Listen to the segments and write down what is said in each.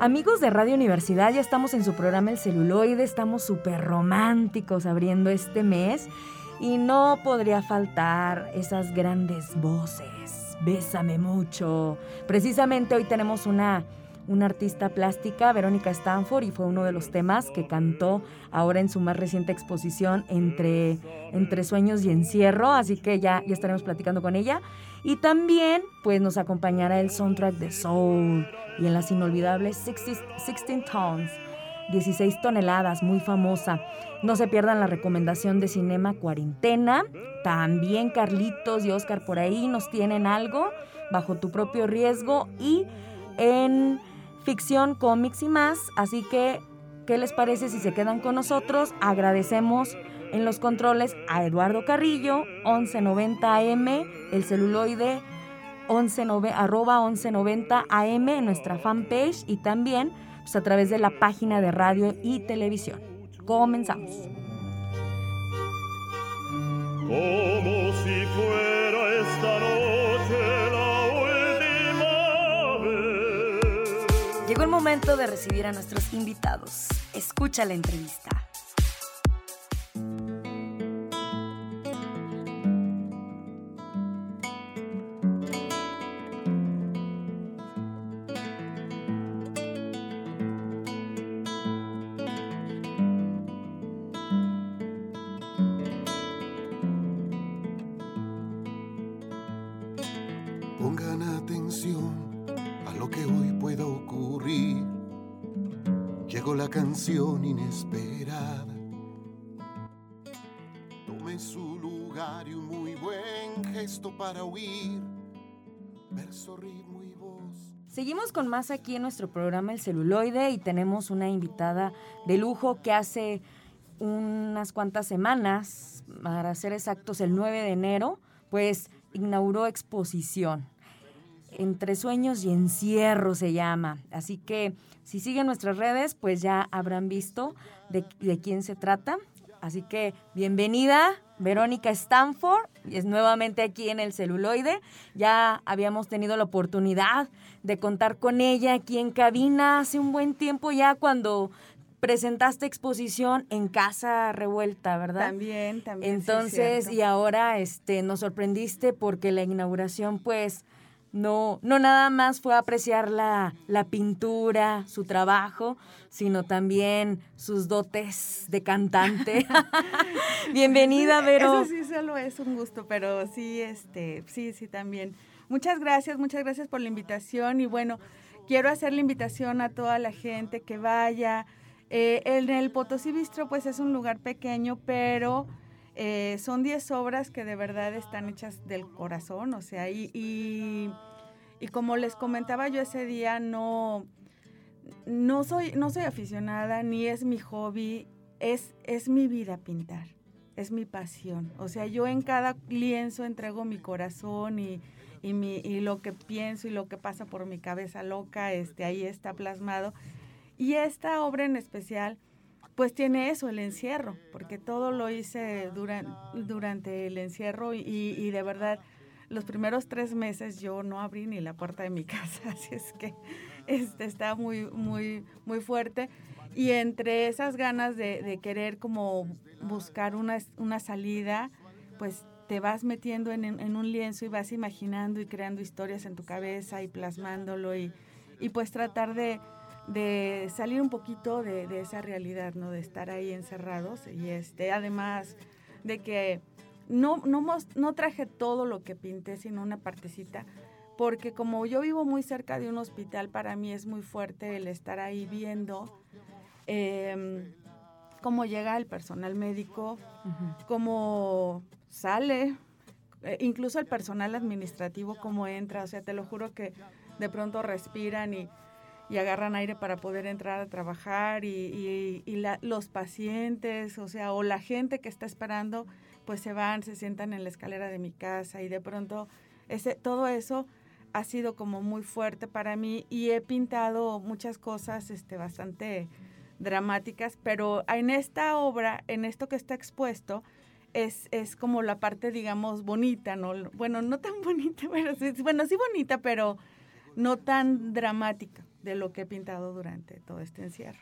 Amigos de Radio Universidad, ya estamos en su programa El Celuloide, estamos súper románticos abriendo este mes y no podría faltar esas grandes voces. Bésame mucho. Precisamente hoy tenemos una, una artista plástica, Verónica Stanford, y fue uno de los temas que cantó ahora en su más reciente exposición entre, entre sueños y encierro, así que ya, ya estaremos platicando con ella. Y también pues nos acompañará el soundtrack de Soul y en las inolvidables 16 Tons, 16 toneladas, muy famosa. No se pierdan la recomendación de Cinema Cuarentena. También Carlitos y Oscar por ahí nos tienen algo bajo tu propio riesgo y en ficción, cómics y más. Así que, ¿qué les parece si se quedan con nosotros? Agradecemos en los controles a Eduardo Carrillo, 1190 AM, el celuloide 11, arroba 1190 AM en nuestra fanpage y también pues, a través de la página de radio y televisión. Comenzamos. Como si fuera esta noche la última vez. Llegó el momento de recibir a nuestros invitados. Escucha la entrevista. Huir. Voz. Seguimos con más aquí en nuestro programa El Celuloide y tenemos una invitada de lujo que hace unas cuantas semanas, para ser exactos el 9 de enero, pues inauguró exposición. Entre sueños y encierro se llama. Así que si siguen nuestras redes, pues ya habrán visto de, quién se trata. Así que bienvenida, Verónica Stanford, es nuevamente aquí en el celuloide. Ya habíamos tenido la oportunidad de contar con ella aquí en cabina hace un buen tiempo ya cuando presentaste exposición en Casa Revuelta, ¿verdad? También, también. Entonces, y ahora este nos sorprendiste porque la inauguración pues no, no nada más fue apreciar la, la, pintura, su trabajo, sino también sus dotes de cantante. Bienvenida, Vero. Eso sí solo es un gusto, pero sí, este, sí, sí, también. Muchas gracias, muchas gracias por la invitación y bueno, quiero hacer la invitación a toda la gente que vaya. Eh, en el Potosí Bistro, pues es un lugar pequeño, pero eh, son 10 obras que de verdad están hechas del corazón, o sea, y, y, como les comentaba yo ese día, no, no, soy, no soy aficionada, ni es mi hobby, es, es mi vida pintar, es mi pasión. O sea, yo en cada lienzo entrego mi corazón y, y, mi, y lo que pienso y lo que pasa por mi cabeza loca, este, ahí está plasmado. Y esta obra en especial pues tiene eso, el encierro, porque todo lo hice durante el encierro y, de verdad los primeros tres meses yo no abrí ni la puerta de mi casa, así es que este, está muy, muy, muy fuerte. Y entre esas ganas de, querer como buscar una, una, salida, pues te vas metiendo en, un lienzo y vas imaginando y creando historias en tu cabeza y plasmándolo y, y pues tratar de, de salir un poquito de, esa realidad, ¿no? De estar ahí encerrados y este, además de que no, no, no traje todo lo que pinté, sino una partecita, porque como yo vivo muy cerca de un hospital, para mí es muy fuerte el estar ahí viendo em, cómo llega el personal médico, cómo sale eh, incluso el personal administrativo cómo entra, o sea, te lo juro que de pronto respiran y, agarran aire para poder entrar a trabajar y, los pacientes, o sea, o la gente que está esperando, pues se van, se sientan en la escalera de mi casa y de pronto ese, todo eso ha sido como muy fuerte para mí y he pintado muchas cosas este, bastante dramáticas, pero en esta obra, en esto que está expuesto, es, es como la parte, digamos, bonita, ¿no? Bueno, no tan bonita, pero bueno, sí bonita, pero no tan dramática de lo que he pintado durante todo este encierro.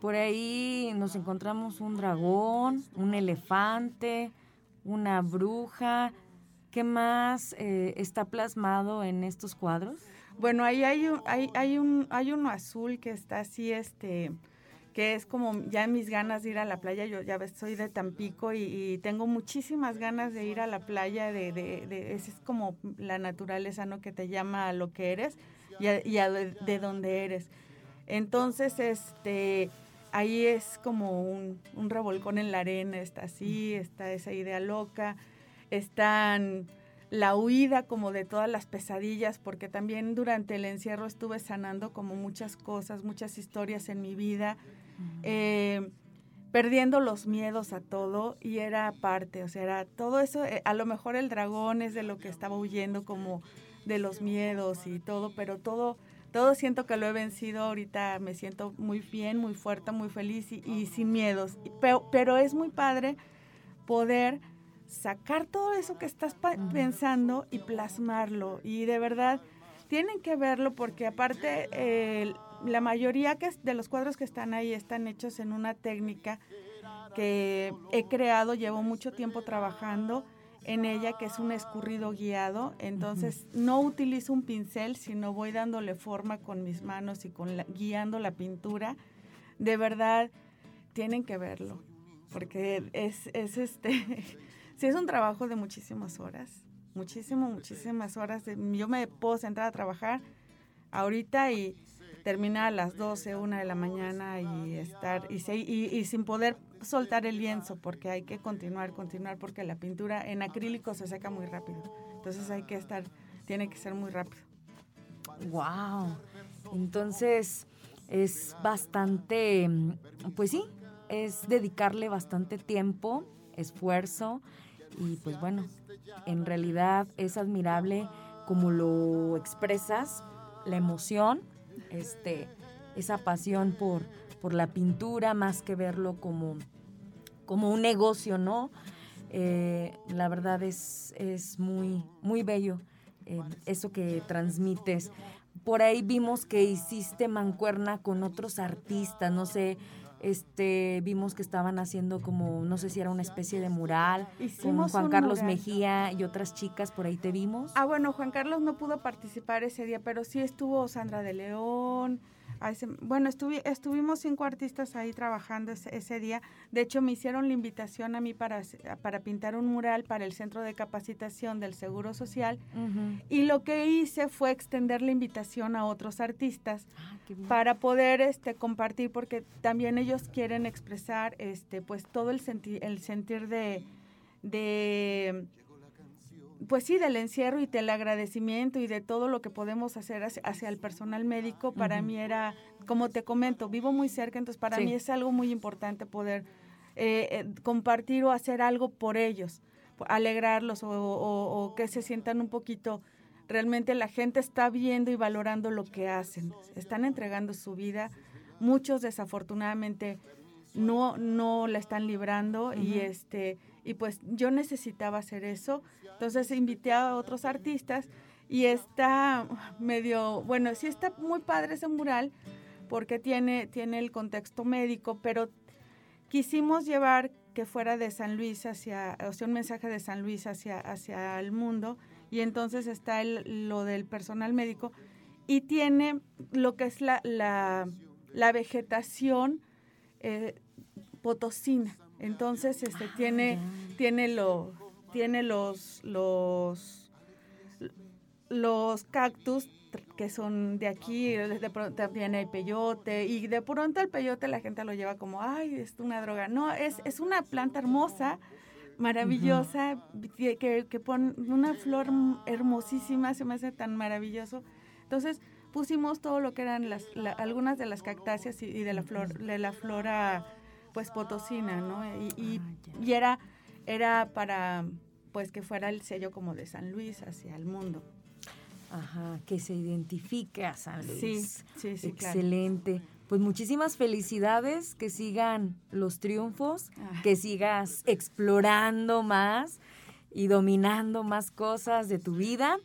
Por ahí nos encontramos un dragón, un elefante, una bruja. ¿Qué más eh, está plasmado en estos cuadros? Bueno, ahí hay un, hay, hay un, hay uno azul que está así, este, que es como ya mis ganas de ir a la playa. Yo ya soy de Tampico y, tengo muchísimas ganas de ir a la playa, de, de, es como la naturaleza, ¿no? Que te llama a lo que eres y, a, de, donde eres. Entonces, este, ahí es como un, un revolcón en la arena, está así, está esa idea loca, están la huida como de todas las pesadillas, porque también durante el encierro estuve sanando como muchas cosas, muchas historias en mi vida eh, perdiendo los miedos a todo y era parte, o sea, era todo eso, eh, a lo mejor el dragón es de lo que estaba huyendo como de los miedos y todo, pero todo, todo siento que lo he vencido, ahorita me siento muy bien, muy fuerte, muy feliz y, sin miedos, pero, pero, es muy padre poder sacar todo eso que estás pensando y plasmarlo y de verdad tienen que verlo porque aparte el la mayoría que de los cuadros que están ahí están hechos en una técnica que he creado, llevo mucho tiempo trabajando en ella, que es un escurrido guiado. Entonces, no utilizo un pincel, sino voy dándole forma con mis manos y con guiando la pintura. De verdad, tienen que verlo, porque es, es este, sí es un trabajo de muchísimas horas, muchísimo, muchísimas horas. Yo me puedo sentar a trabajar ahorita y terminar a las 12, 1 de la mañana y estar y, y, sin poder soltar el lienzo porque hay que continuar, continuar porque la pintura en acrílico se seca muy rápido. Entonces hay que estar, tiene que ser muy rápido. Wow. Entonces es bastante, pues sí, es dedicarle bastante tiempo, esfuerzo y pues bueno, en realidad es admirable como lo expresas, la emoción este, esa pasión por, por la pintura, más que verlo como, como un negocio, ¿no? Eh, la verdad es, es muy, muy bello eh, eso que transmites. Por ahí vimos que hiciste mancuerna con otros artistas, no sé, este vimos que estaban haciendo como no sé si era una especie de mural con Juan Carlos Mejía y otras chicas por ahí te vimos. Ah bueno Juan Carlos no pudo participar ese día pero sí estuvo Sandra de León bueno, estuvimos cinco artistas ahí trabajando ese, día. De hecho, me hicieron la invitación a mí para, para pintar un mural para el Centro de Capacitación del Seguro Social. Y lo que hice fue extender la invitación a otros artistas ah, para poder este, compartir, porque también ellos quieren expresar este, pues, todo el, el sentir de pues sí, del encierro y del agradecimiento y de todo lo que podemos hacer hacia, el personal médico, para mí era, como te comento, vivo muy cerca, entonces para mí es algo muy importante poder eh, eh, compartir o hacer algo por ellos, alegrarlos o, que se sientan un poquito, realmente la gente está viendo y valorando lo que hacen, están entregando su vida, muchos desafortunadamente no, no la están librando y este y pues yo necesitaba hacer eso. Entonces invité a otros artistas y está medio, bueno, sí está muy padre ese mural porque tiene, tiene el contexto médico, pero quisimos llevar que fuera de San Luis hacia, o sea, un mensaje de San Luis hacia, hacia el mundo y entonces está el, lo del personal médico y tiene lo que es la, la, la vegetación eh, potosina. Entonces, este ah, tiene, tiene lo, tiene los, los, los cactus que son de aquí, de pronto también hay peyote, y de pronto el peyote la gente lo lleva como, ay, es una droga. No, es, es una planta hermosa, maravillosa, que, que pone una flor hermosísima, se me hace tan maravilloso. Entonces pusimos todo lo que eran las, algunas de las cactáceas y, de la flor, de la flora pues potosina, ¿no? Y, ah, y, era, era para pues que fuera el sello como de San Luis hacia el mundo. Ajá, que se identifique a San Luis. Sí, sí, sí. Excelente. Pues muchísimas felicidades, que sigan los triunfos, ah. que sigas explorando más y dominando más cosas de tu vida.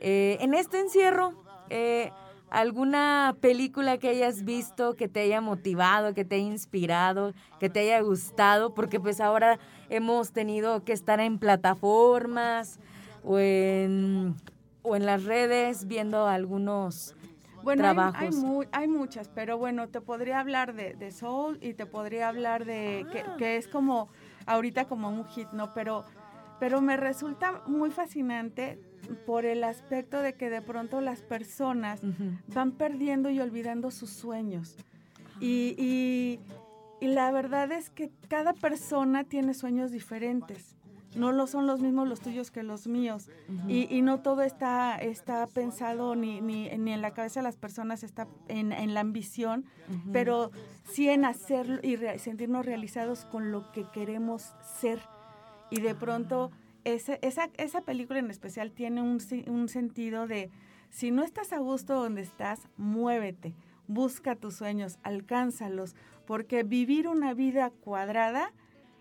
Eh, en este encierro, eh, ¿alguna película que hayas visto que te haya motivado, que te haya inspirado, que te haya gustado? Porque pues ahora hemos tenido que estar en plataformas o en, o en las redes viendo algunos bueno, Hay, hay, muchas, pero bueno, te podría hablar de, Soul y te podría hablar de ah. que, es como ahorita como un hit, ¿no? Pero, pero me resulta muy fascinante por el aspecto de que de pronto las personas van perdiendo y olvidando sus sueños. Y, y, y la verdad es que cada persona tiene sueños diferentes. No lo son los mismos los tuyos que los míos. y, no todo está, está pensado ni, ni, ni, en la cabeza de las personas, está en, en la ambición, pero sí en hacerlo y sentirnos realizados con lo que queremos ser. Y de pronto, ese, esa, esa película en especial tiene un, un sentido de, si no estás a gusto donde estás, muévete, busca tus sueños, alcánzalos, porque vivir una vida cuadrada,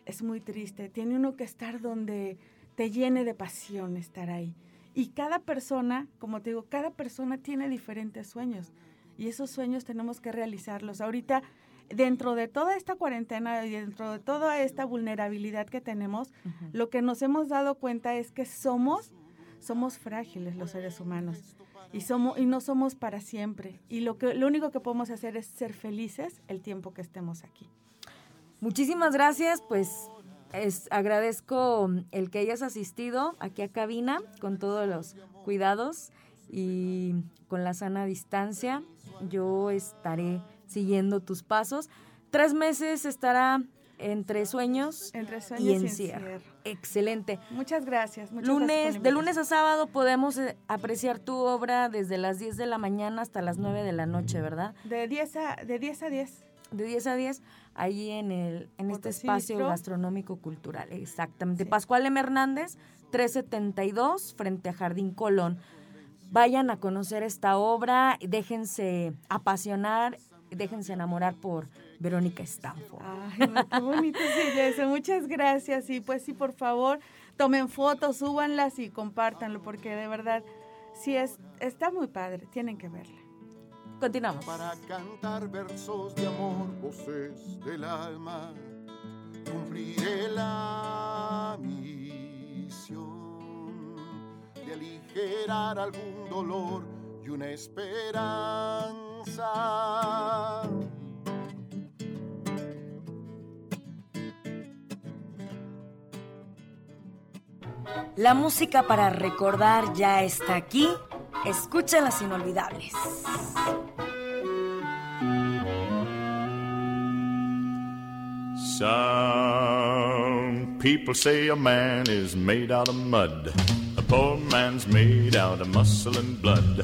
es muy triste. Tiene uno que estar donde te llene de pasión estar ahí. Y cada persona, como te digo, cada persona tiene diferentes sueños. Y esos sueños tenemos que realizarlos. Ahorita, dentro de toda esta cuarentena y dentro de toda esta vulnerabilidad que tenemos, lo que nos hemos dado cuenta es que somos, somos frágiles los seres humanos. Y, somos, y no somos para siempre. Y lo, que, lo único que podemos hacer es ser felices el tiempo que estemos aquí. Muchísimas gracias, pues es, agradezco el que hayas asistido aquí a cabina con todos los cuidados y con la sana distancia. Yo estaré siguiendo tus pasos. Tres meses estará entre sueños, entre sueños y encierro. Excelente. Muchas gracias. lunes, de lunes a sábado podemos eh, apreciar tu obra desde las 10 de la mañana hasta las 9 de la noche, ¿verdad? De 10 a, de 10 a 10 de 10 a 10 ahí en, el, en este espacio gastronómico cultural. Exactamente. Pascual M. Hernández, 372, frente a Jardín Colón. Vayan a conocer esta obra, déjense apasionar, déjense enamorar por Verónica Stanford. Ay, qué bonito eso. Muchas gracias. Y pues sí, por favor, tomen fotos, súbanlas y compártanlo, porque de verdad, sí es, está muy padre, tienen que verla. Continuamos. Para cantar versos de amor, voces del alma, cumpliré la misión de aligerar algún dolor y una esperanza. La música para recordar ya está aquí Escucha las inolvidables. Some people say a man is made out of mud. A poor man's made out of muscle and blood.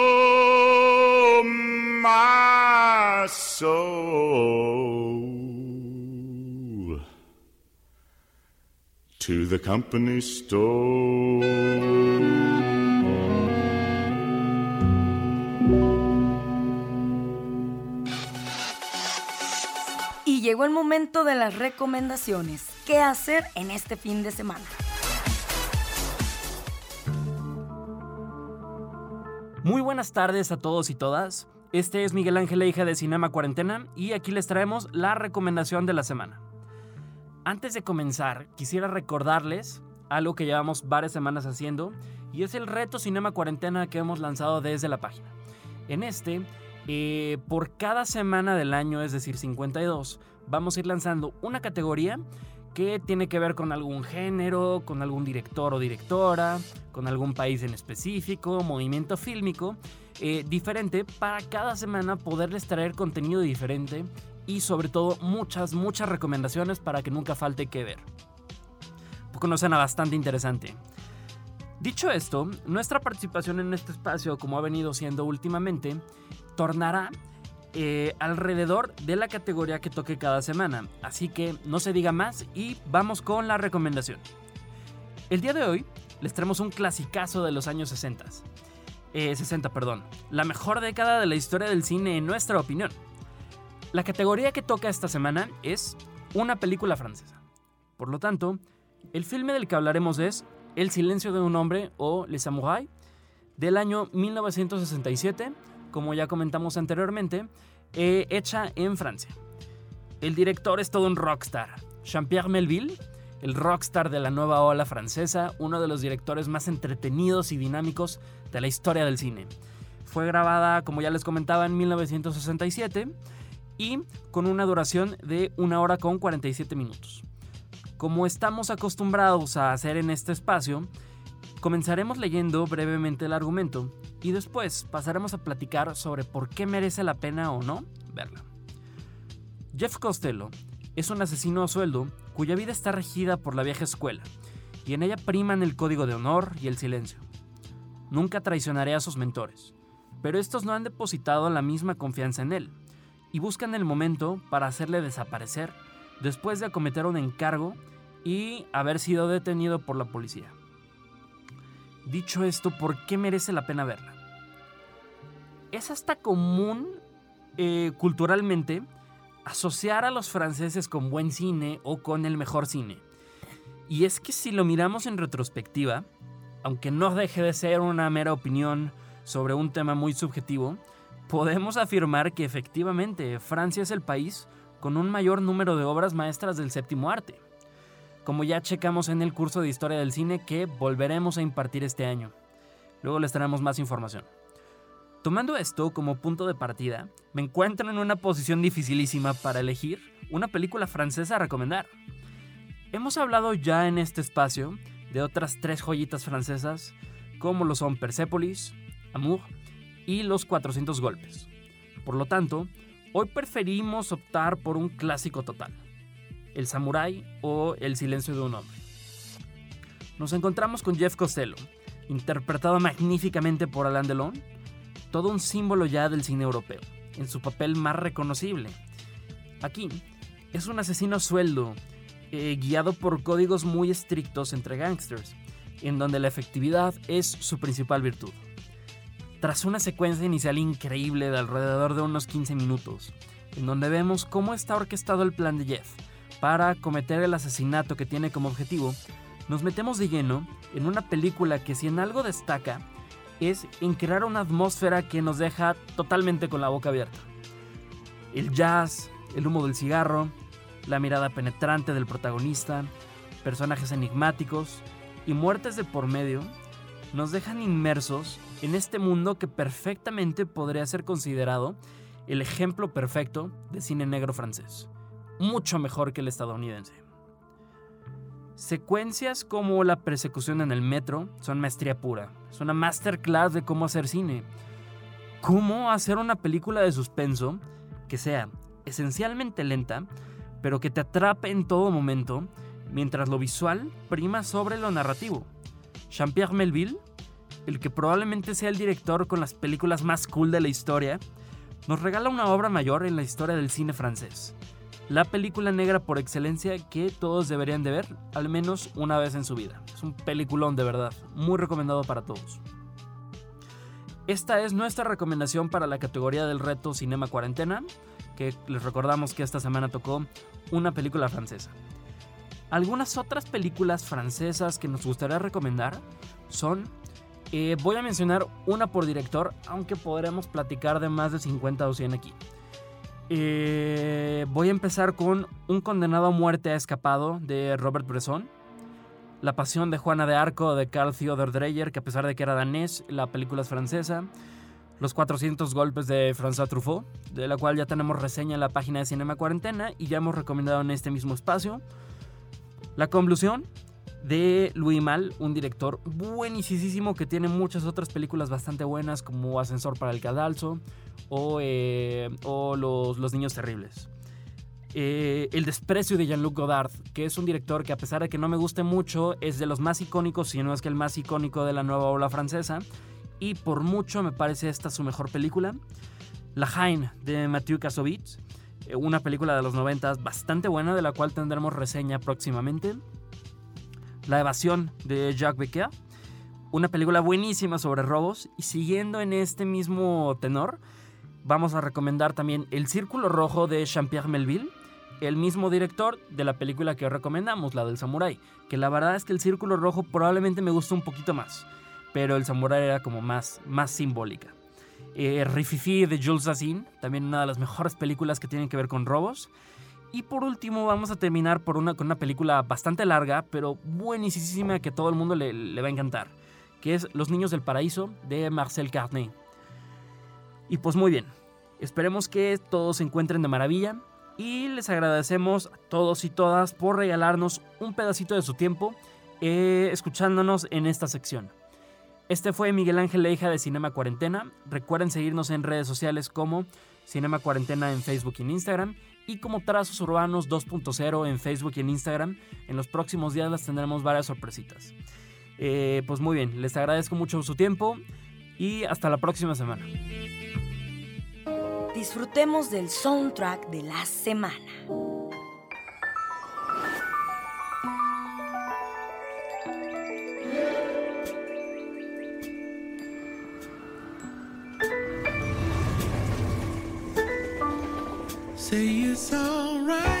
my soul to the company store. Y llegó el momento de las recomendaciones. ¿Qué hacer en este fin de semana? Muy buenas tardes a todos y todas. Este es Miguel Ángel hija de Cinema Cuarentena y aquí les traemos la recomendación de la semana. Antes de comenzar, quisiera recordarles algo que llevamos varias semanas haciendo y es el reto Cinema Cuarentena que hemos lanzado desde la página. En este, eh, por cada semana del año, es decir, 52, vamos a ir lanzando una categoría que tiene que ver con algún género, con algún director o directora, con algún país en específico, movimiento fílmico, eh, diferente para cada semana poderles traer contenido diferente y sobre todo muchas, muchas recomendaciones para que nunca falte que ver. Porque nos suena bastante interesante. Dicho esto, nuestra participación en este espacio, como ha venido siendo últimamente, tornará eh, alrededor de la categoría que toque cada semana. Así que no se diga más y vamos con la recomendación. El día de hoy les traemos un clasicazo de los años 60. Eh, 60, perdón. La mejor década de la historia del cine en nuestra opinión. La categoría que toca esta semana es una película francesa. Por lo tanto, el filme del que hablaremos es El silencio de un hombre o Les Samouraïs del año 1967 como ya comentamos anteriormente, eh, hecha en Francia. El director es todo un rockstar. Jean-Pierre Melville, el rockstar de la nueva ola francesa, uno de los directores más entretenidos y dinámicos de la historia del cine. Fue grabada, como ya les comentaba, en 1967 y con una duración de una hora con 47 minutos. Como estamos acostumbrados a hacer en este espacio, comenzaremos leyendo brevemente el argumento y después pasaremos a platicar sobre por qué merece la pena o no verla. Jeff Costello es un asesino a sueldo cuya vida está regida por la vieja escuela y en ella priman el código de honor y el silencio. Nunca traicionaré a sus mentores, pero estos no han depositado la misma confianza en él y buscan el momento para hacerle desaparecer después de acometer un encargo y haber sido detenido por la policía. Dicho esto, ¿por qué merece la pena verla? Es hasta común eh, culturalmente asociar a los franceses con buen cine o con el mejor cine. Y es que si lo miramos en retrospectiva, aunque no deje de ser una mera opinión sobre un tema muy subjetivo, podemos afirmar que efectivamente Francia es el país con un mayor número de obras maestras del séptimo arte como ya checamos en el curso de historia del cine que volveremos a impartir este año. Luego les traemos más información. Tomando esto como punto de partida, me encuentro en una posición dificilísima para elegir una película francesa a recomendar. Hemos hablado ya en este espacio de otras tres joyitas francesas, como lo son Persepolis, Amour y Los 400 Golpes. Por lo tanto, hoy preferimos optar por un clásico total. El Samurai o El silencio de un hombre. Nos encontramos con Jeff Costello, interpretado magníficamente por Alain Delon, todo un símbolo ya del cine europeo, en su papel más reconocible. Aquí es un asesino sueldo, eh, guiado por códigos muy estrictos entre gangsters, en donde la efectividad es su principal virtud. Tras una secuencia inicial increíble de alrededor de unos 15 minutos, en donde vemos cómo está orquestado el plan de Jeff para cometer el asesinato que tiene como objetivo, nos metemos de lleno en una película que si en algo destaca es en crear una atmósfera que nos deja totalmente con la boca abierta. El jazz, el humo del cigarro, la mirada penetrante del protagonista, personajes enigmáticos y muertes de por medio nos dejan inmersos en este mundo que perfectamente podría ser considerado el ejemplo perfecto de cine negro francés, mucho mejor que el estadounidense. Secuencias como la persecución en el metro son maestría pura, es una masterclass de cómo hacer cine, cómo hacer una película de suspenso que sea esencialmente lenta, pero que te atrape en todo momento, mientras lo visual prima sobre lo narrativo. Jean-Pierre Melville, el que probablemente sea el director con las películas más cool de la historia, nos regala una obra mayor en la historia del cine francés. La película negra por excelencia que todos deberían de ver al menos una vez en su vida. Es un peliculón de verdad, muy recomendado para todos. Esta es nuestra recomendación para la categoría del reto Cinema Cuarentena, que les recordamos que esta semana tocó una película francesa. Algunas otras películas francesas que nos gustaría recomendar son eh, voy a mencionar una por director, aunque podremos platicar de más de 50 o 100 aquí. Eh, voy a empezar con Un condenado a muerte ha escapado de Robert Bresson. La pasión de Juana de Arco de Carl Theodor Dreyer, que a pesar de que era danés, la película es francesa. Los 400 golpes de François Truffaut, de la cual ya tenemos reseña en la página de Cinema Cuarentena y ya hemos recomendado en este mismo espacio. La conclusión de Louis Mal, un director buenísimo que tiene muchas otras películas bastante buenas como Ascensor para el Cadalso o, eh, los, Niños Terribles. Eh, el desprecio de Jean-Luc Godard, que es un director que a pesar de que no me guste mucho, es de los más icónicos, si no es que el más icónico de la nueva ola francesa, y por mucho me parece esta su mejor película. La Haine de Mathieu Kassovitz, eh, una película de los 90 bastante buena, de la cual tendremos reseña próximamente. La evasión de Jacques Becker, una película buenísima sobre robos. Y siguiendo en este mismo tenor, vamos a recomendar también El Círculo Rojo de Jean-Pierre Melville, el mismo director de la película que os recomendamos, la del Samurai. Que la verdad es que El Círculo Rojo probablemente me gustó un poquito más, pero El Samurai era como más, más simbólica. Eh, Rififi de Jules Zassin, también una de las mejores películas que tienen que ver con robos. Y por último vamos a terminar por una, con una película bastante larga, pero buenísima que a todo el mundo le, va a encantar, que es Los Niños del Paraíso de Marcel Carnet. Y pues muy bien, esperemos que todos se encuentren de maravilla y les agradecemos a todos y todas por regalarnos un pedacito de su tiempo eh, escuchándonos en esta sección. Este fue Miguel Ángel Leija de Cinema Cuarentena. Recuerden seguirnos en redes sociales como Cinema Cuarentena en Facebook y en Instagram y como Trazos Urbanos 2.0 en Facebook y en Instagram. En los próximos días les tendremos varias sorpresitas. Eh, pues muy bien, les agradezco mucho su tiempo y hasta la próxima semana. Disfrutemos del soundtrack de la semana. It's alright.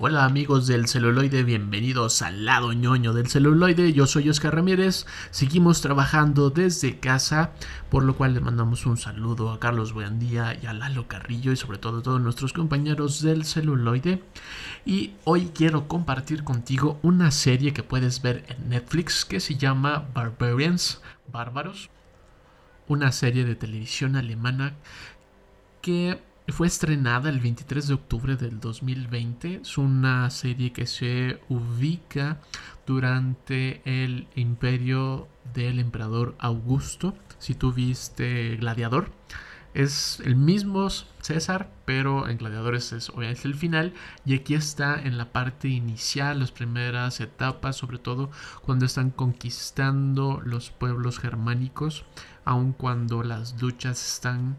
Hola amigos del celuloide, bienvenidos al lado ñoño del celuloide. Yo soy Oscar Ramírez. Seguimos trabajando desde casa, por lo cual le mandamos un saludo a Carlos Buendía y a Lalo Carrillo y sobre todo a todos nuestros compañeros del celuloide. Y hoy quiero compartir contigo una serie que puedes ver en Netflix que se llama Barbarians, Bárbaros. Una serie de televisión alemana que fue estrenada el 23 de octubre del 2020. Es una serie que se ubica durante el imperio del emperador Augusto. Si tú viste Gladiador, es el mismo César, pero en Gladiadores es, es el final. Y aquí está en la parte inicial, las primeras etapas, sobre todo cuando están conquistando los pueblos germánicos, aun cuando las luchas están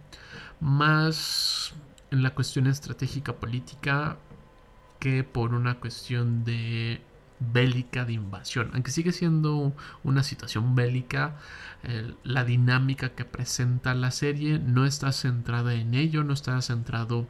más en la cuestión estratégica política que por una cuestión de bélica de invasión. Aunque sigue siendo una situación bélica, la dinámica que presenta la serie no está centrada en ello, no está centrado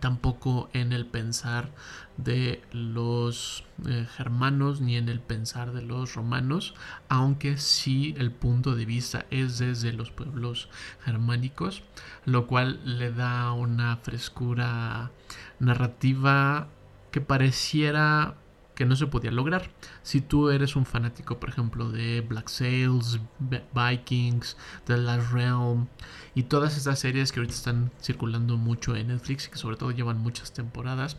tampoco en el pensar de los eh, germanos ni en el pensar de los romanos, aunque sí el punto de vista es desde los pueblos germánicos, lo cual le da una frescura narrativa que pareciera que no se podía lograr. Si tú eres un fanático, por ejemplo, de Black Sails, Vikings, The Last Realm y todas estas series que ahorita están circulando mucho en Netflix y que sobre todo llevan muchas temporadas,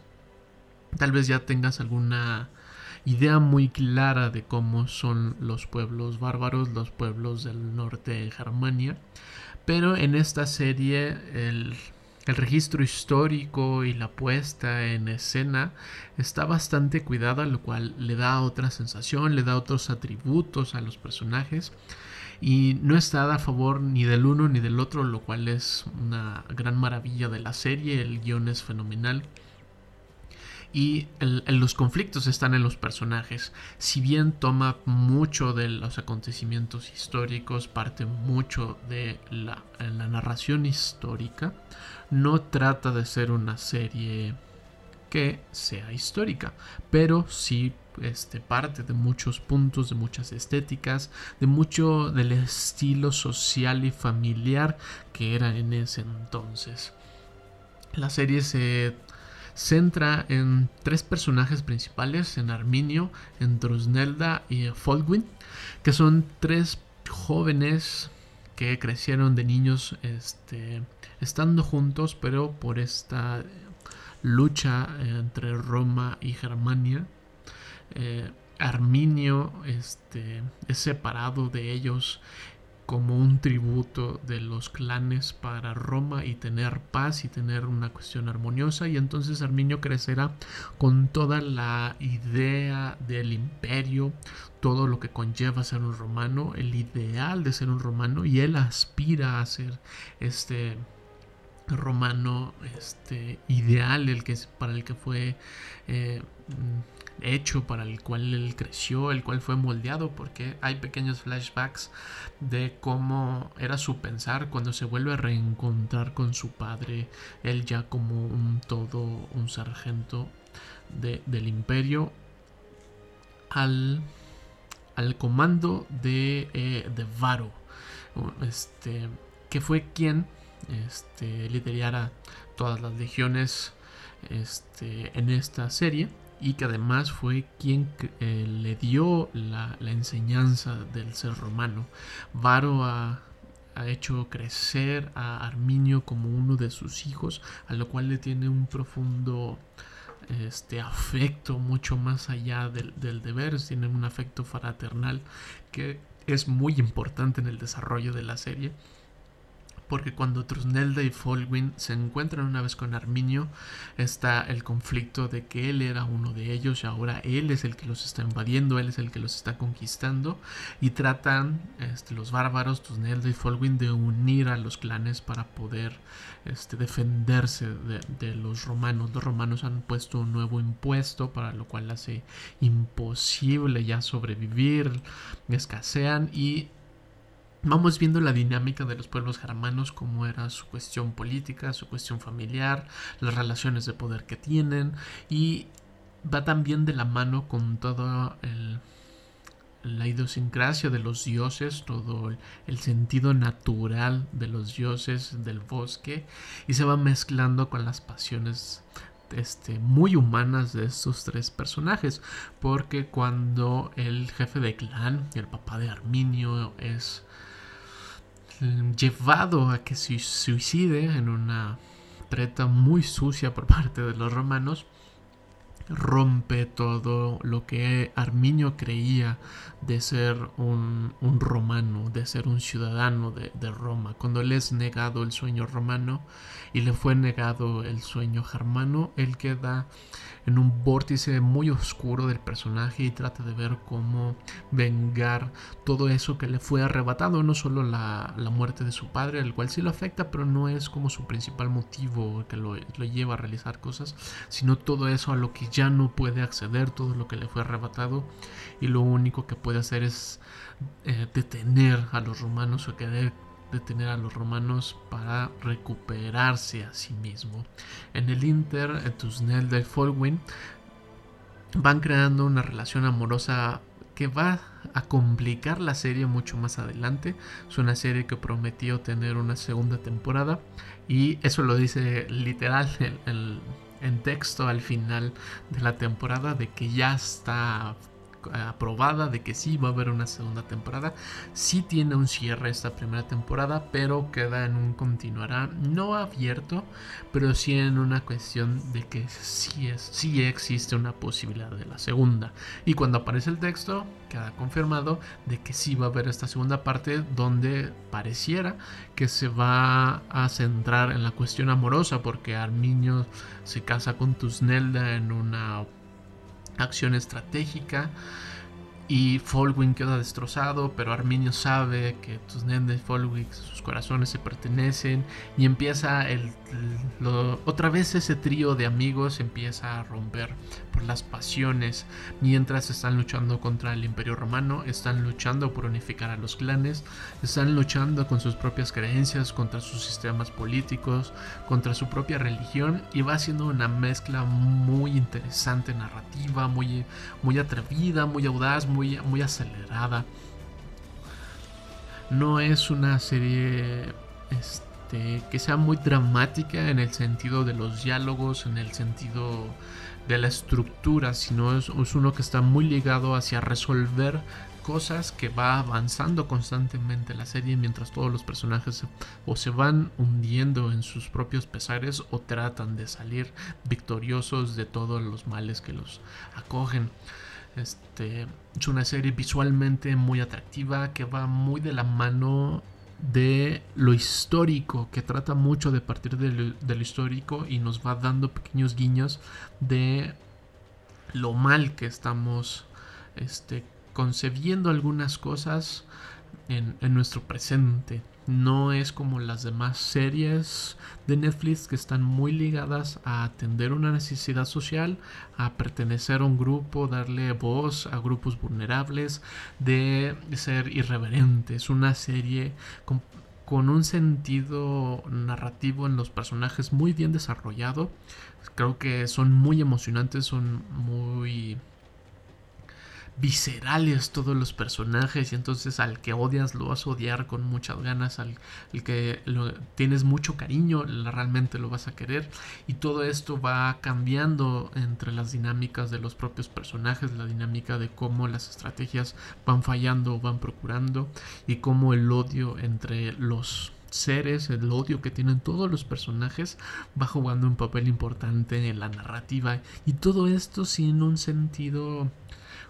tal vez ya tengas alguna idea muy clara de cómo son los pueblos bárbaros, los pueblos del norte de Germania. Pero en esta serie el el registro histórico y la puesta en escena está bastante cuidada, lo cual le da otra sensación, le da otros atributos a los personajes y no está a favor ni del uno ni del otro, lo cual es una gran maravilla de la serie, el guion es fenomenal. Y los conflictos están en los personajes. Si bien toma mucho de los acontecimientos históricos, parte mucho de la narración histórica, no trata de ser una serie que sea histórica, pero sí este, parte de muchos puntos, de muchas estéticas, de mucho del estilo social y familiar que era en ese entonces. La serie se centra en tres personajes principales, en Arminio, en Drusnelda y Folgwin, que son tres jóvenes que crecieron de niños este, estando juntos, pero por esta lucha entre Roma y Germania, eh, Arminio este, es separado de ellos como un tributo de los clanes para Roma y tener paz y tener una cuestión armoniosa y entonces Arminio crecerá con toda la idea del imperio, todo lo que conlleva ser un romano, el ideal de ser un romano y él aspira a ser este romano este ideal el que para el que fue eh, hecho para el cual él creció el cual fue moldeado porque hay pequeños flashbacks de cómo era su pensar cuando se vuelve a reencontrar con su padre él ya como un todo un sargento de, del imperio al al comando de, eh, de Varo este que fue quien este, liderara todas las legiones este, en esta serie y que además fue quien eh, le dio la, la, enseñanza del ser romano. Varo ha, ha, hecho crecer a Arminio como uno de sus hijos, a lo cual le tiene un profundo este afecto mucho más allá del, del deber, tiene un afecto fraternal que es muy importante en el desarrollo de la serie porque cuando Trusnelda y Folwin se encuentran una vez con Arminio, está el conflicto de que él era uno de ellos y ahora él es el que los está invadiendo, él es el que los está conquistando y tratan este, los bárbaros, Trusnelda y Folwin, de unir a los clanes para poder este, defenderse de, de los romanos. Los romanos han puesto un nuevo impuesto para lo cual hace imposible ya sobrevivir, escasean y Vamos viendo la dinámica de los pueblos germanos, cómo era su cuestión política, su cuestión familiar, las relaciones de poder que tienen y va también de la mano con todo el, la idiosincrasia de los dioses, todo el, sentido natural de los dioses del bosque y se va mezclando con las pasiones este, muy humanas de estos tres personajes. Porque cuando el jefe de clan, el papá de Arminio, es llevado a que se suicide en una treta muy sucia por parte de los romanos, rompe todo lo que Arminio creía de ser un, un romano, de ser un ciudadano de, de, Roma. Cuando le es negado el sueño romano y le fue negado el sueño germano, él queda en un vórtice muy oscuro del personaje y trata de ver cómo vengar todo eso que le fue arrebatado, no solo la, la muerte de su padre, el cual sí lo afecta, pero no es como su principal motivo que lo, lo lleva a realizar cosas, sino todo eso a lo que ya no puede acceder, todo lo que le fue arrebatado y lo único que puede hacer es eh, detener a los romanos o querer detener a los romanos para recuperarse a sí mismo. En el Inter, Tusnelda y Folwin van creando una relación amorosa que va a complicar la serie mucho más adelante. Es una serie que prometió tener una segunda temporada y eso lo dice literal en texto al final de la temporada de que ya está aprobada de que sí va a haber una segunda temporada. Sí tiene un cierre esta primera temporada, pero queda en un continuará no abierto, pero sí en una cuestión de que sí, es, sí existe una posibilidad de la segunda. Y cuando aparece el texto, queda confirmado de que sí va a haber esta segunda parte donde pareciera que se va a centrar en la cuestión amorosa porque Arminio se casa con Tusnelda en una acción estratégica y Folwin queda destrozado, pero Arminio sabe que Tusnelda y Folwin, corazones se pertenecen y empieza el, lo, otra vez ese trío de amigos empieza a romper por las pasiones mientras están luchando contra el Imperio Romano, están luchando por unificar a los clanes, están luchando con sus propias creencias, contra sus sistemas políticos, contra su propia religión y va siendo una mezcla muy interesante narrativa, muy, muy atrevida, muy audaz, muy, muy acelerada. No es una serie este, que sea muy dramática en el sentido de los diálogos, en el sentido de la estructura, sino es, es uno que está muy ligado hacia resolver cosas que va avanzando constantemente la serie mientras todos los personajes o se van hundiendo en sus propios pesares o tratan de salir victoriosos de todos los males que los acogen. Este, es una serie visualmente muy atractiva que va muy de la mano de lo histórico, que trata mucho de partir de lo, histórico y nos va dando pequeños guiños de lo mal que estamos este, concebiendo algunas cosas en nuestro presente. No es como las demás series de Netflix que están muy ligadas a atender una necesidad social, a pertenecer a un grupo, darle voz a grupos vulnerables, de ser irreverente. Es una serie con, con un sentido narrativo en los personajes muy bien desarrollado. Creo que son muy emocionantes, son muy viscerales todos los personajes y entonces al que odias lo vas a odiar con muchas ganas, al, que lo, tienes mucho cariño realmente lo vas a querer y todo esto va cambiando entre las dinámicas de los propios personajes, la dinámica de cómo las estrategias van fallando o van procurando y cómo el odio entre los seres, el odio que tienen todos los personajes, va jugando un papel importante en la narrativa. Y todo esto sin un sentido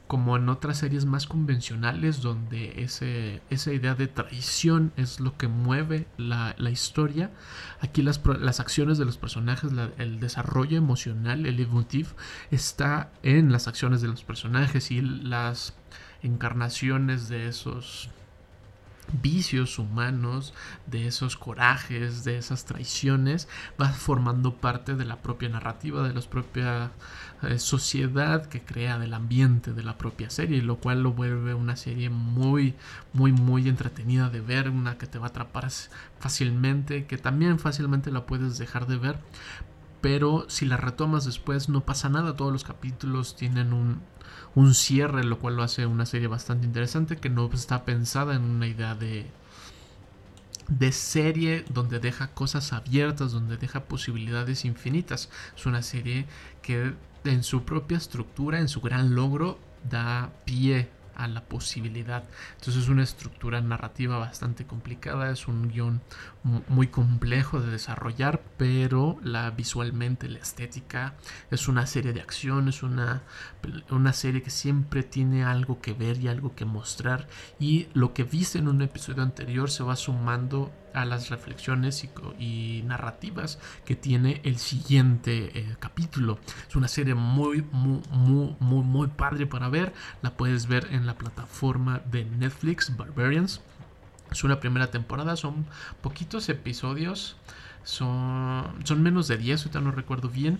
como en otras series más convencionales donde ese, esa idea de traición es lo que mueve la, la historia. Aquí las, las acciones de los personajes, el desarrollo emocional, el emotive, está en las acciones de los personajes y las encarnaciones de esos vicios humanos, de esos corajes, de esas traiciones, va formando parte de la propia narrativa, de la propia eh, sociedad que crea del ambiente de la propia serie, lo cual lo vuelve una serie muy, muy, muy entretenida de ver, una que te va a atrapar fácilmente, que también fácilmente la puedes dejar de ver, pero si la retomas después no pasa nada, todos los capítulos tienen un, un cierre, lo cual lo hace una serie bastante interesante que no está pensada en una idea de de serie donde deja cosas abiertas, donde deja posibilidades infinitas. Es una serie que en su propia estructura, en su gran logro, da pie a la posibilidad. Entonces es una estructura narrativa bastante complicada, es un guion muy complejo de desarrollar, pero la visualmente, la estética, es una serie de acción, es una, una serie que siempre tiene algo que ver y algo que mostrar y lo que viste en un episodio anterior se va sumando a las reflexiones y narrativas que tiene el siguiente eh, capítulo. Es una serie muy, muy, muy, muy, muy padre para ver. La puedes ver en la plataforma de Netflix, Barbarians. Es una primera temporada, son poquitos episodios, son, son menos de 10, ahorita no recuerdo bien.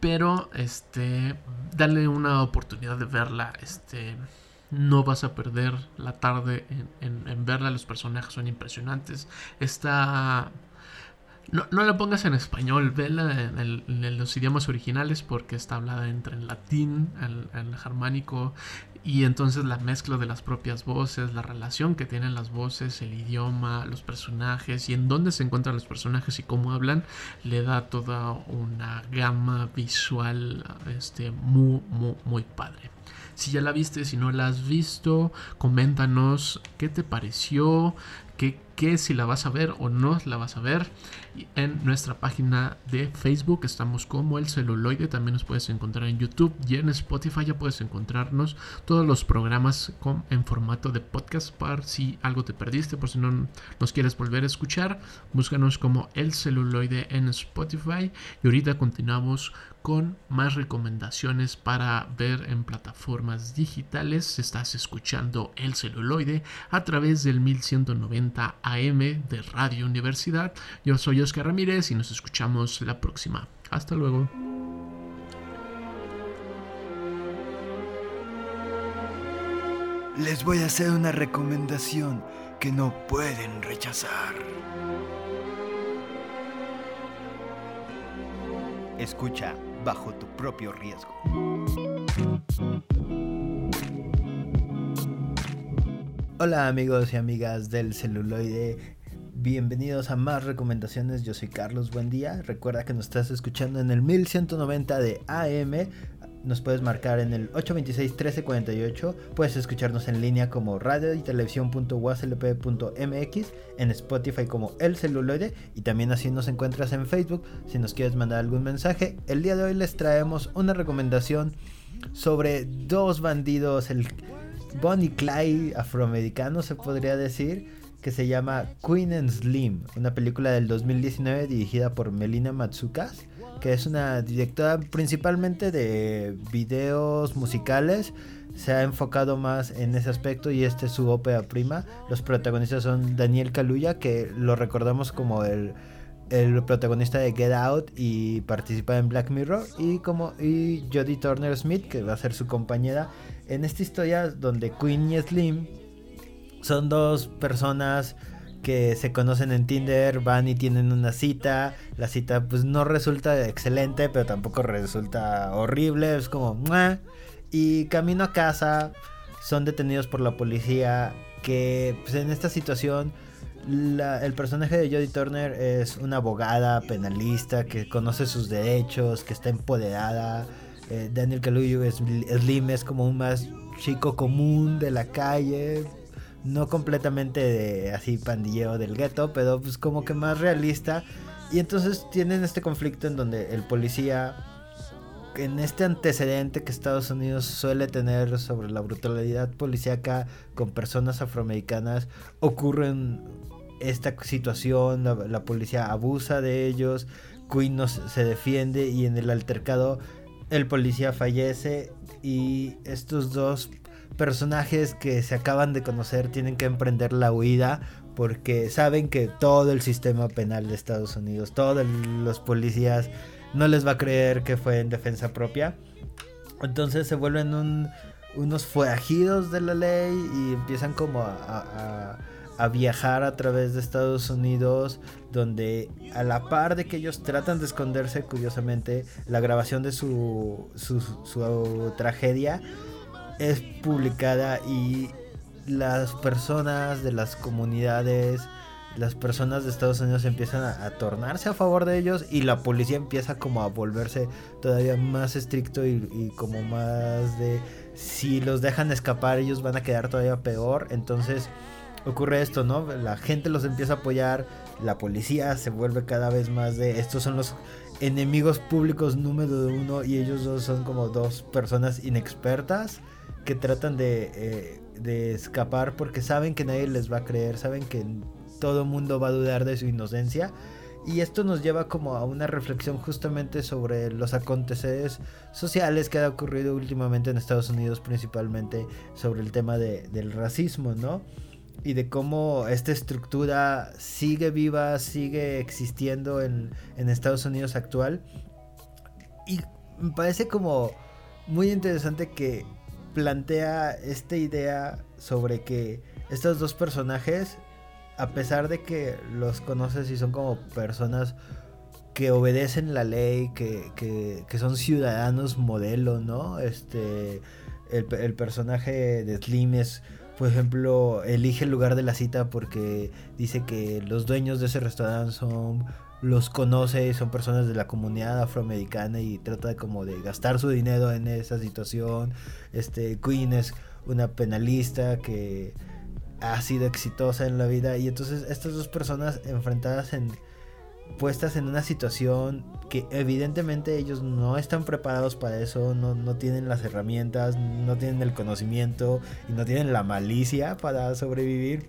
Pero, este, dale una oportunidad de verla, este, no vas a perder la tarde en, en- en verla, los personajes son impresionantes. Está... No, no la pongas en español, vela en, en los idiomas originales porque está hablada entre el latín, el, el germánico y entonces la mezcla de las propias voces, la relación que tienen las voces, el idioma, los personajes y en dónde se encuentran los personajes y cómo hablan, le da toda una gama visual este, muy, muy, muy padre. Si ya la viste, si no la has visto, coméntanos qué te pareció, qué, qué si la vas a ver o no la vas a ver. En nuestra página de Facebook estamos como el celuloide, también nos puedes encontrar en YouTube y en Spotify ya puedes encontrarnos todos los programas en formato de podcast para si algo te perdiste, por si no nos quieres volver a escuchar, búscanos como el celuloide en Spotify y ahorita continuamos con más recomendaciones para ver en plataformas digitales. Estás escuchando el celuloide a través del 1190 AM de Radio Universidad. Yo soy Oscar Ramírez y nos escuchamos la próxima. Hasta luego. Les voy a hacer una recomendación que no pueden rechazar. Escucha bajo tu propio riesgo. Hola amigos y amigas del celuloide. Bienvenidos a más recomendaciones. Yo soy Carlos. Buen día. Recuerda que nos estás escuchando en el 1190 de AM. Nos puedes marcar en el 826-1348. Puedes escucharnos en línea como radio y televisión.waslp.mx, en Spotify como El Celuloide y también así nos encuentras en Facebook si nos quieres mandar algún mensaje. El día de hoy les traemos una recomendación sobre dos bandidos, el Bonnie Clyde afroamericano se podría decir, que se llama Queen and Slim, una película del 2019 dirigida por Melina Matsukas, que es una directora principalmente de videos musicales. Se ha enfocado más en ese aspecto y este es su ópera prima. Los protagonistas son Daniel Kaluuya, que lo recordamos como el, el protagonista de Get Out y participa en Black Mirror, y como y Jodie Turner Smith, que va a ser su compañera en esta historia donde Queen y Slim son dos personas que se conocen en Tinder, van y tienen una cita, la cita pues no resulta excelente, pero tampoco resulta horrible, es como "Mua", y camino a casa son detenidos por la policía que pues en esta situación la- el personaje de Jodie Turner es una abogada penalista que conoce sus derechos, que está empoderada. Eh, Daniel Kaluuya es Slim es como un más chico común de la calle, no completamente así pandilleo del gueto, pero pues como que más realista. Y entonces tienen este conflicto en donde el policía, en este antecedente que Estados Unidos suele tener sobre la brutalidad policíaca con personas afroamericanas, ocurren esta situación, la, la policía abusa de ellos, Queen no se defiende y en el altercado el policía fallece y estos dos personajes que se acaban de conocer tienen que emprender la huida porque saben que todo el sistema penal de Estados Unidos, todos los policías no les va a creer que fue en defensa propia. Entonces se vuelven un- unos forajidos de la ley y empiezan como a- a viajar a través de Estados Unidos, donde a la par de que ellos tratan de esconderse, curiosamente, la grabación de su, su, tragedia es publicada y las personas de las comunidades, las personas de Estados Unidos empiezan a, a tornarse a favor de ellos y la policía empieza como a volverse todavía más estricto y, y como más de si los dejan escapar ellos van a quedar todavía peor. Entonces ocurre esto, ¿no? La gente los empieza a apoyar, la policía se vuelve cada vez más de estos son los enemigos públicos número uno y ellos dos son como dos personas inexpertas que tratan de, eh, de escapar porque saben que nadie les va a creer, saben que todo mundo va a dudar de su inocencia. Y esto nos lleva como a una reflexión justamente sobre los aconteceres sociales que ha ocurrido últimamente en Estados Unidos, principalmente sobre el tema de- del racismo, ¿no? Y de cómo esta estructura sigue viva, sigue existiendo en, en Estados Unidos actual. Y me parece como muy interesante que plantea esta idea sobre que estos dos personajes, a pesar de que los conoces y son como personas que obedecen la ley, que, que- que son ciudadanos modelo, ¿no? Este, el, el personaje de Slim es, por ejemplo, elige el lugar de la cita porque dice que los dueños de ese restaurante son los conoce son personas de la comunidad afroamericana y trata como de gastar su dinero en esa situación. Este Queen es una penalista que ha sido exitosa en la vida y entonces estas dos personas enfrentadas en puestas en una situación que evidentemente ellos no están preparados para eso, no, no tienen las herramientas, no tienen el conocimiento y no tienen la malicia para sobrevivir.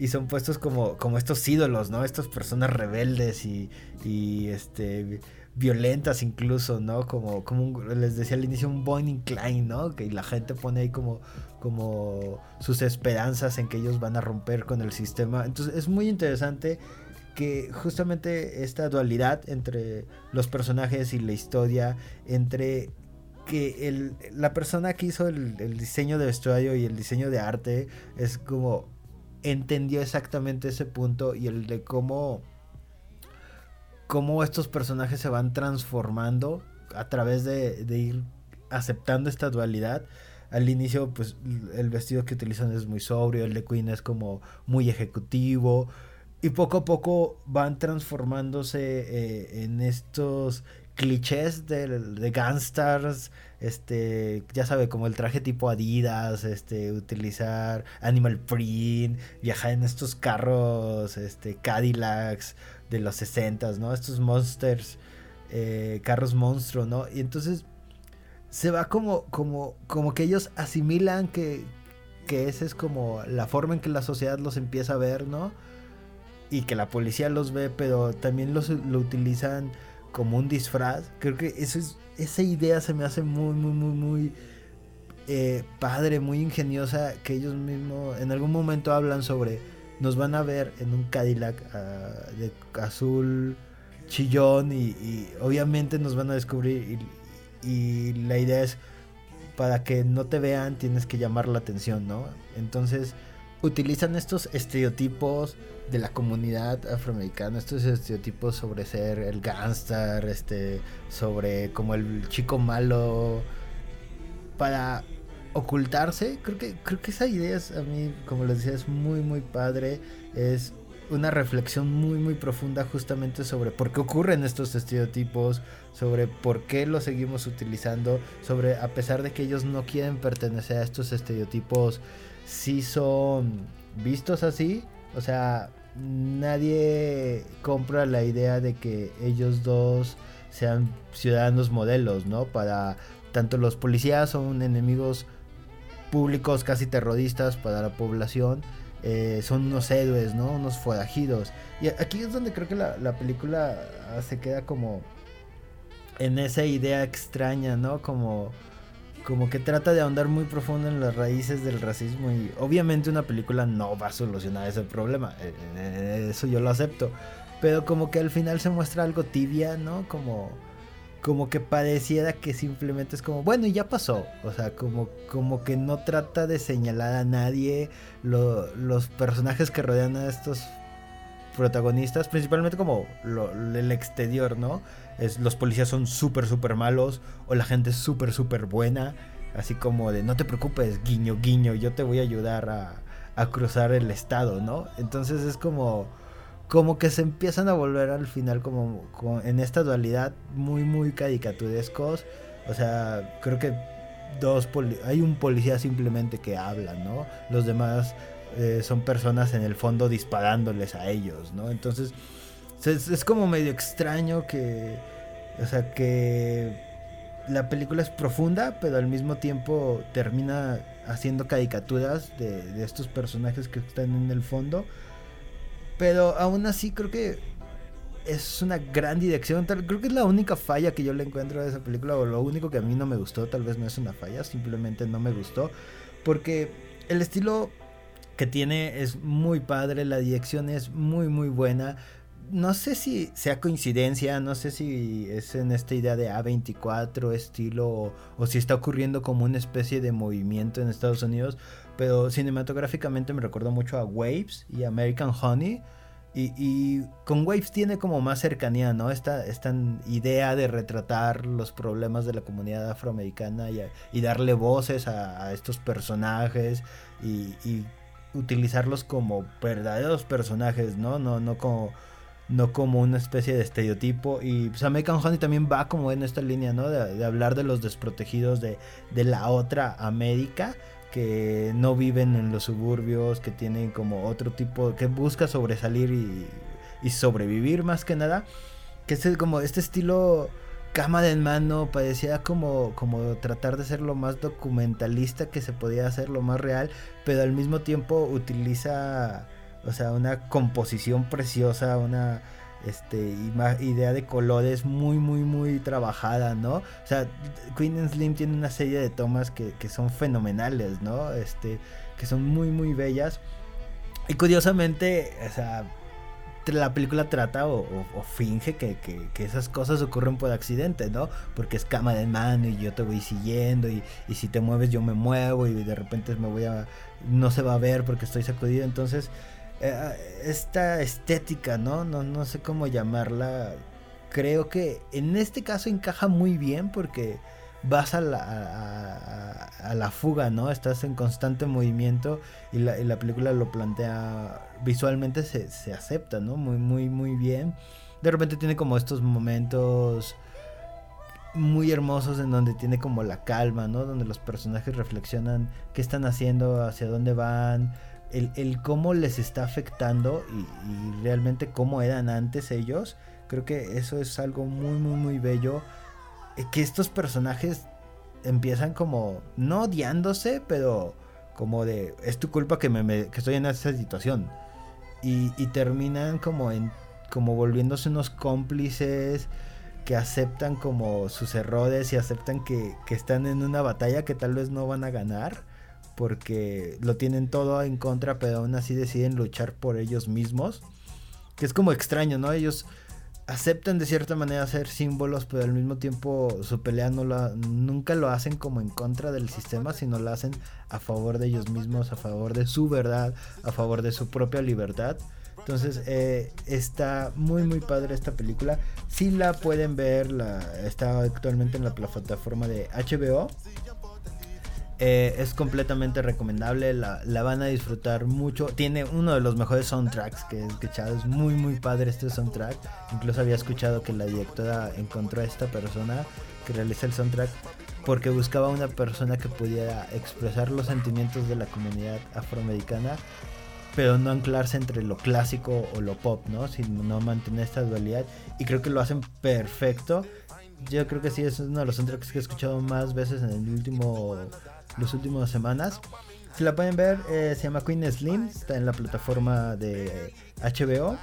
Y son puestos como, como estos ídolos, ¿no? Estas personas rebeldes y, y este violentas incluso, ¿no? Como, como un- les decía al inicio, un Bonnie Klein, ¿no? Que la gente pone ahí como, como sus esperanzas en que ellos van a romper con el sistema. Entonces es muy interesante que justamente esta dualidad entre los personajes y la historia, entre que el- la persona que hizo el, el diseño de vestuario y el diseño de arte es como entendió exactamente ese punto y el de cómo cómo estos personajes se van transformando a través de, de ir aceptando esta dualidad. Al inicio, pues el vestido que utilizan es muy sobrio, el de Queen es como muy ejecutivo. Y poco a poco van transformándose eh, en estos clichés de, de gangsters, este, ya sabe, como el traje tipo Adidas, este, utilizar animal print, viajar en estos carros, este, Cadillacs de los 60 ¿no? Estos monsters, eh, carros monstruo, ¿no? Y entonces se va como, como, como que ellos asimilan que, que esa es como la forma en que la sociedad los empieza a ver, ¿no? Y que la policía los ve, pero también los, lo utilizan como un disfraz. Creo que eso es, esa idea se me hace muy, muy, muy, muy eh, padre, muy ingeniosa, que ellos mismos en algún momento hablan sobre, nos van a ver en un Cadillac ah, de azul chillón y, obviamente nos van a descubrir y la idea es para que no te vean tienes que llamar la atención, ¿no? Entonces utilizan estos estereotipos de la comunidad afroamericana, estos estereotipos sobre ser el gángster, este, sobre como el chico malo, para ocultarse. Creo que, creo que esa idea es, a mí, como les decía, es muy, muy padre. Es una reflexión muy, muy profunda justamente sobre por qué ocurren estos estereotipos, sobre por qué los seguimos utilizando, sobre a pesar de que ellos no quieren pertenecer a estos estereotipos, sí son vistos así. O sea, nadie compra la idea de que ellos dos sean ciudadanos modelos, ¿no? Para tanto los policías son enemigos públicos casi terroristas para la población. eh, son unos héroes, ¿no? Unos forajidos. Y aquí es donde creo que la, la película ah, se queda como en esa idea extraña, ¿no? Como, como que trata de ahondar muy profundo en las raíces del racismo y obviamente una película no va a solucionar ese problema, eh, eh, eso yo lo acepto, pero como que al final se muestra algo tibia, ¿no? Como, como que pareciera que simplemente es como, bueno, y ya pasó, o sea, como, como que no trata de señalar a nadie, lo- los personajes que rodean a estos protagonistas, principalmente como el exterior, ¿no? Es, los policías son súper, súper malos, o la gente es súper, súper buena, así como de, no te preocupes, guiño, guiño, yo te voy a ayudar a, a cruzar el estado, ¿no? Entonces es como, como que se empiezan a volver al final como, en esta dualidad muy, muy caricaturescos, o sea, creo que dos hay un policía simplemente que habla, ¿no? Los demás eh, son personas en el fondo disparándoles a ellos, ¿no? Entonces es, es como medio extraño que, o sea, que la película es profunda, pero al mismo tiempo termina haciendo caricaturas de, de estos personajes que están en el fondo. Pero aún así creo que es una gran dirección. Creo que es la única falla que yo le encuentro a esa película, o lo único que a mí no me gustó. Tal vez no es una falla, simplemente no me gustó. Porque el estilo que tiene es muy padre, la dirección es muy, muy buena. No sé si sea coincidencia, no sé si es en esta idea de A24 estilo o, si está ocurriendo como una especie de movimiento en Estados Unidos, pero cinematográficamente me recordó mucho a Waves y American Honey. Y, y con Waves tiene como más cercanía, ¿no? Esta, esta idea de retratar los problemas de la comunidad afroamericana y, darle voces a, a estos personajes y, y utilizarlos como verdaderos personajes, ¿no? No, no como no como una especie de estereotipo. Y pues American Honey también va como en esta línea, ¿no? De, de hablar de los desprotegidos de, de la otra América que no viven en los suburbios, que tienen como otro tipo, que busca sobresalir y, y sobrevivir más que nada. Que es como este estilo cámara en mano, parecía como, como tratar de ser lo más documentalista que se podía hacer, lo más real, pero al mismo tiempo utiliza, o sea, una composición preciosa, una este, idea de colores muy, muy, muy trabajada, ¿no? O sea, Queen Slim tiene una serie de tomas que, que son fenomenales, ¿no? Este, que son muy, muy bellas. Y curiosamente, o sea, la película trata o, finge que, que- que esas cosas ocurren por accidente, ¿no? Porque es cámara en mano y yo te voy siguiendo y, y si te mueves yo me muevo y de repente me voy a... no se va a ver porque estoy sacudido. Entonces, eh, esta estética, ¿no? ¿no? No sé cómo llamarla. Creo que en este caso encaja muy bien porque vas a la, a, la fuga, ¿no? Estás en constante movimiento y la, la película lo plantea visualmente se, se acepta, ¿no? Muy, muy, muy bien. De repente tiene como estos momentos muy hermosos en donde tiene como la calma, ¿no? Donde los personajes reflexionan qué están haciendo, hacia dónde van, el, el cómo les está afectando y, realmente cómo eran antes ellos. Creo que eso es algo muy, muy, muy bello. Eh, Que estos personajes empiezan como, no odiándose, pero como de, es tu culpa que, me, me- que estoy en esa situación. Y, y terminan como en, como volviéndose unos cómplices que aceptan como sus errores y aceptan que, que están en una batalla que tal vez no van a ganar porque lo tienen todo en contra pero aún así deciden luchar por ellos mismos que es como extraño no ellos aceptan de cierta manera ser símbolos pero al mismo tiempo su pelea no la, nunca lo hacen como en contra del sistema sino lo hacen a favor de ellos mismos a favor de su verdad a favor de su propia libertad entonces eh, está muy muy padre esta película. Si la pueden ver, la, está actualmente en la plataforma de HBO. Eh, es completamente recomendable, la, la van a disfrutar mucho. Tiene uno de los mejores soundtracks que he escuchado. Es muy muy padre este soundtrack. Incluso había escuchado que la directora encontró a esta persona que realiza el soundtrack porque buscaba una persona que pudiera expresar los sentimientos de la comunidad afroamericana, pero no anclarse entre lo clásico o lo pop, ¿no? Sino mantener esta dualidad. Y creo que lo hacen perfecto. Yo creo que sí es uno de los soundtracks que he escuchado más veces en el último, las últimas semanas. Si la pueden ver, eh, se llama Queen Slim, está en la plataforma de HBO.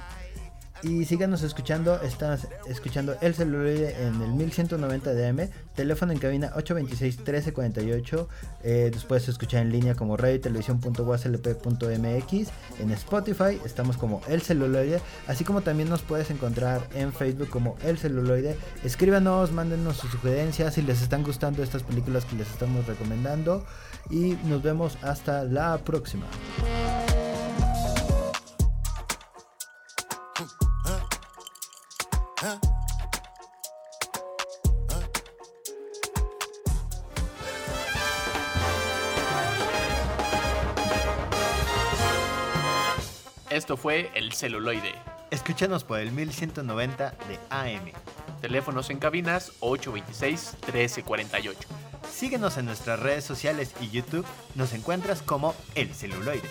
Y síganos escuchando, estás escuchando el celuloide en el 1190 DM, teléfono en cabina 826-1348, eh, después escuchar en línea como radio y televisión.waslp.mx, en Spotify estamos como el celuloide, así como también nos puedes encontrar en Facebook como el celuloide. Escríbanos, mándenos sus sugerencias si les están gustando estas películas que les estamos recomendando y nos vemos hasta la próxima. Esto fue El Celuloide. Escúchanos por el 1190 de AM. Teléfonos en cabinas 826-1348. Síguenos en nuestras redes sociales y YouTube, nos encuentras como El Celuloide.